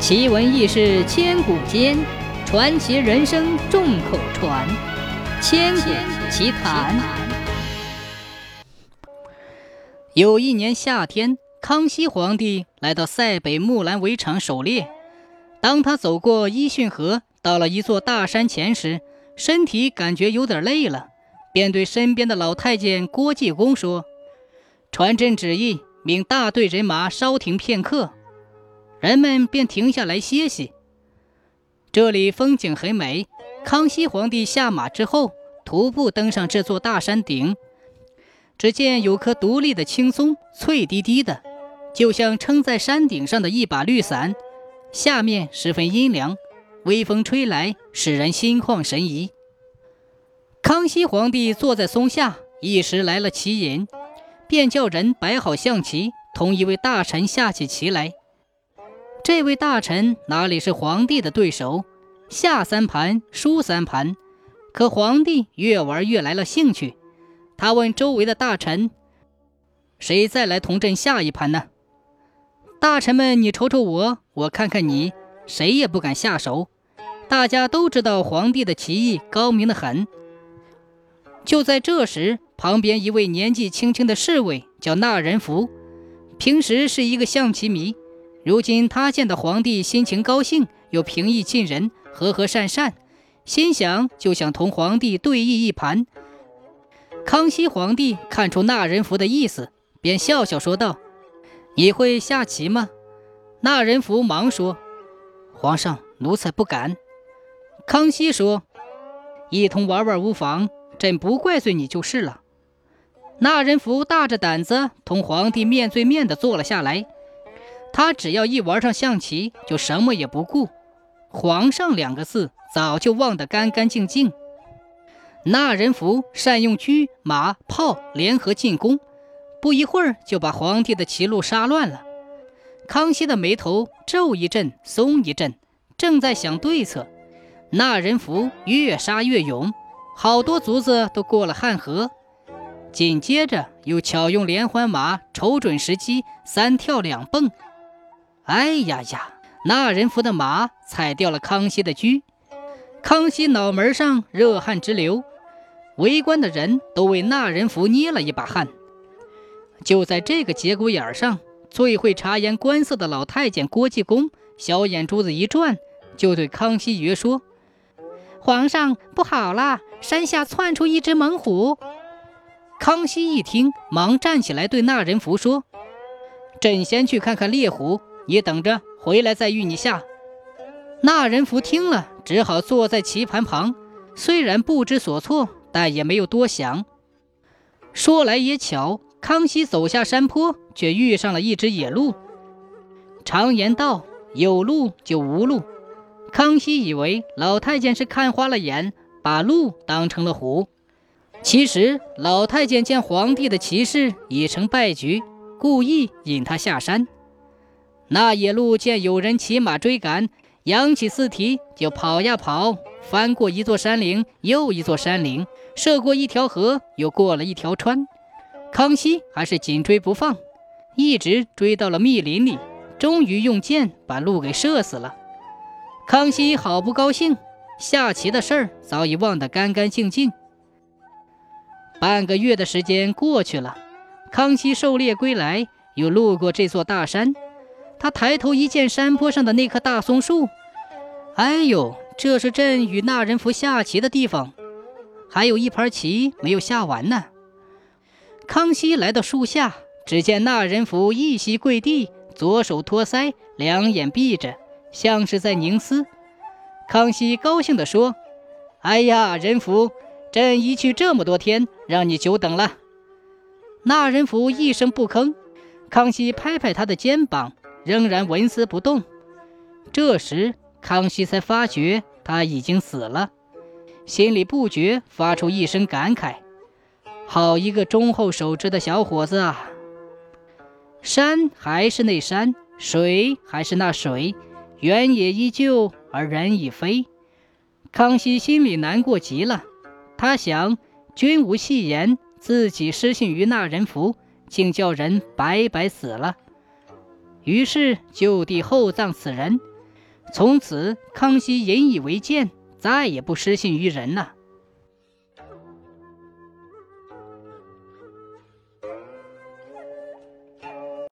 奇闻异事千古间，传奇人生众口传。千古奇谈。有一年夏天，康熙皇帝来到塞北木兰围场狩猎。当他走过伊逊河，到了一座大山前时，身体感觉有点累了，便对身边的老太监郭继公说：“传朕旨意，命大队人马稍停片刻。”人们便停下来歇息。这里风景很美。康熙皇帝下马之后，徒步登上这座大山顶。只见有棵独立的青松，翠滴滴的，就像撑在山顶上的一把绿伞。下面十分阴凉，微风吹来，使人心旷神怡。康熙皇帝坐在松下，一时来了棋瘾，便叫人摆好象棋，同一位大臣下起棋来。这位大臣哪里是皇帝的对手？下三盘输三盘，可皇帝越玩越来了兴趣。他问周围的大臣：“谁再来同朕下一盘呢？”大臣们你瞅瞅我，我看看你，谁也不敢下手。大家都知道皇帝的棋艺高明的很。就在这时，旁边一位年纪轻轻的侍卫叫纳仁福，平时是一个象棋迷。如今他见到皇帝心情高兴，又平易近人，和和善善，心想就想同皇帝对弈一盘。康熙皇帝看出那人福的意思，便笑笑说道：“你会下棋吗？”那人福忙说：“皇上，奴才不敢。”康熙说：“一同玩玩无妨，朕不怪罪你就是了。”那人福大着胆子同皇帝面对面的坐了下来。他只要一玩上象棋，就什么也不顾，皇上两个字早就忘得干干净净。那人符善用车马炮联合进攻，不一会儿就把皇帝的棋路杀乱了。康熙的眉头皱一阵松一阵，正在想对策，那人符越杀越勇，好多卒子都过了汉河。紧接着又巧用连环马，瞅准时机，三跳两蹦。哎呀呀！那人扶的马踩掉了康熙的车，康熙脑门上热汗直流，围观的人都为那人扶捏了一把汗。就在这个节骨眼上，最会察言观色的老太监郭继公小眼珠子一转，就对康熙爷说：“皇上不好了，山下窜出一只猛虎。”康熙一听，忙站起来对那人扶说：“朕先去看看猎虎。”你等着，回来再与你下。那人福听了，只好坐在棋盘旁，虽然不知所措，但也没有多想。说来也巧，康熙走下山坡，却遇上了一只野鹿。常言道，有鹿就无鹿。康熙以为老太监是看花了眼，把鹿当成了虎。其实老太监见皇帝的骑士已成败局，故意引他下山。那野鹿见有人骑马追赶，扬起四蹄就跑呀跑，翻过一座山岭又一座山岭，涉过一条河又过了一条川。康熙还是紧追不放，一直追到了密林里，终于用箭把鹿给射死了。康熙好不高兴，下棋的事儿早已忘得干干净净。半个月的时间过去了，康熙狩猎归来，又路过这座大山。他抬头一见山坡上的那棵大松树，哎呦，这是朕与那人符下棋的地方，还有一盘棋没有下完呢。康熙来到树下，只见那人符一膝跪地，左手托腮，两眼闭着，像是在凝思。康熙高兴地说：“哎呀，人福，朕一去这么多天，让你久等了。”那人福一声不吭。康熙拍拍他的肩膀。仍然纹丝不动。这时，康熙才发觉他已经死了，心里不觉发出一声感慨：“好一个忠厚守职的小伙子啊！”山还是那山，水还是那水，原野依旧，而人已非。康熙心里难过极了。他想：君无戏言，自己失信于那人符，竟叫人白白死了。于是就地厚葬此人，从此，康熙引以为鉴，再也不失信于人了。